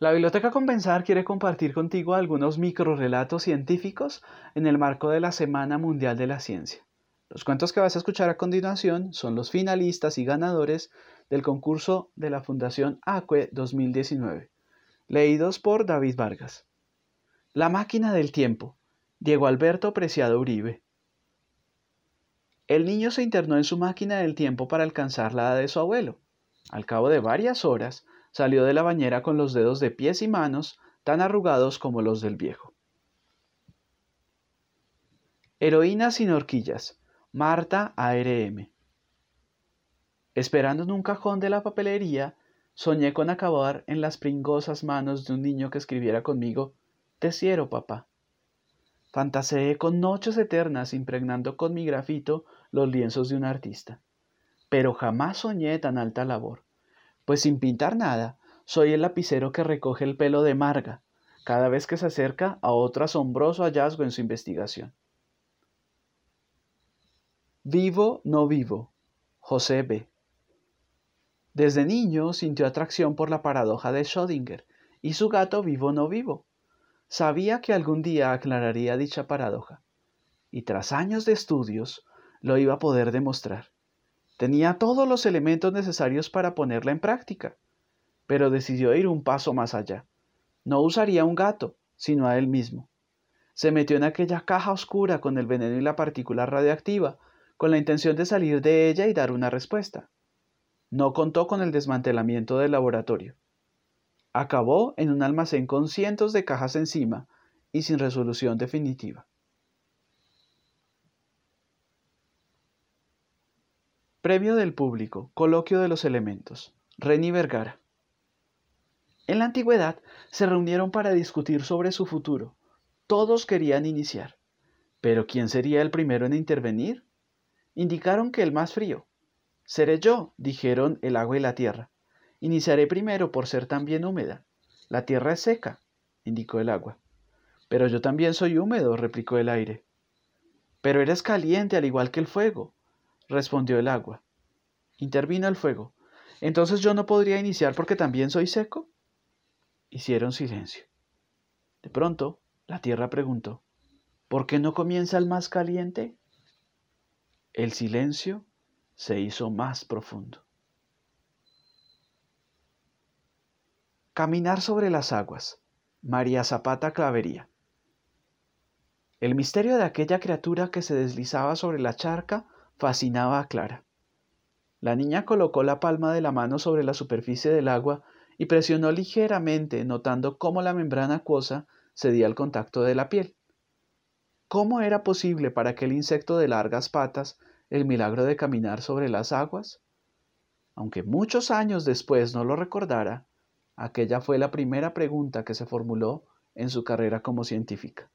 La Biblioteca Compensar quiere compartir contigo algunos microrelatos científicos en el marco de la Semana Mundial de la Ciencia. Los cuentos que vas a escuchar a continuación son los finalistas y ganadores del concurso de la Fundación ACUE 2019, leídos por David Vargas. La máquina del tiempo, Diego Alberto Preciado Uribe. El niño se internó en su máquina del tiempo para alcanzar la edad de su abuelo. Al cabo de varias horas, salió de la bañera con los dedos de pies y manos tan arrugados como los del viejo. Heroína sin horquillas, Marta ARM. Esperando en un cajón de la papelería, soñé con acabar en las pringosas manos de un niño que escribiera conmigo, Te quiero, papá. Fantaseé con noches eternas impregnando con mi grafito los lienzos de un artista. Pero jamás soñé tan alta labor pues sin pintar nada, soy el lapicero que recoge el pelo de Marga cada vez que se acerca a otro asombroso hallazgo en su investigación. Vivo, no vivo. José B. Desde niño sintió atracción por la paradoja de Schrödinger y su gato vivo, no vivo. Sabía que algún día aclararía dicha paradoja, y tras años de estudios lo iba a poder demostrar. Tenía todos los elementos necesarios para ponerla en práctica, pero decidió ir un paso más allá. No usaría un gato, sino a él mismo. Se metió en aquella caja oscura con el veneno y la partícula radiactiva, con la intención de salir de ella y dar una respuesta. No contó con el desmantelamiento del laboratorio. Acabó en un almacén con cientos de cajas encima y sin resolución definitiva. Premio del público, coloquio de los elementos. Reni Vergara. En la antigüedad se reunieron para discutir sobre su futuro. Todos querían iniciar. Pero ¿quién sería el primero en intervenir? Indicaron que el más frío. Seré yo, dijeron el agua y la tierra. Iniciaré primero por ser también húmeda. La tierra es seca, indicó el agua. Pero yo también soy húmedo, replicó el aire. Pero eres caliente al igual que el fuego, respondió el agua. Intervino el fuego. Entonces yo no podría iniciar porque también soy seco. Hicieron silencio. De pronto, la tierra preguntó, ¿por qué no comienza el más caliente? El silencio se hizo más profundo. Caminar sobre las aguas. María Zapata Clavería. El misterio de aquella criatura que se deslizaba sobre la charca fascinaba a Clara. La niña colocó la palma de la mano sobre la superficie del agua y presionó ligeramente, notando cómo la membrana acuosa cedía al contacto de la piel. ¿Cómo era posible para aquel insecto de largas patas el milagro de caminar sobre las aguas? Aunque muchos años después no lo recordara, aquella fue la primera pregunta que se formuló en su carrera como científica.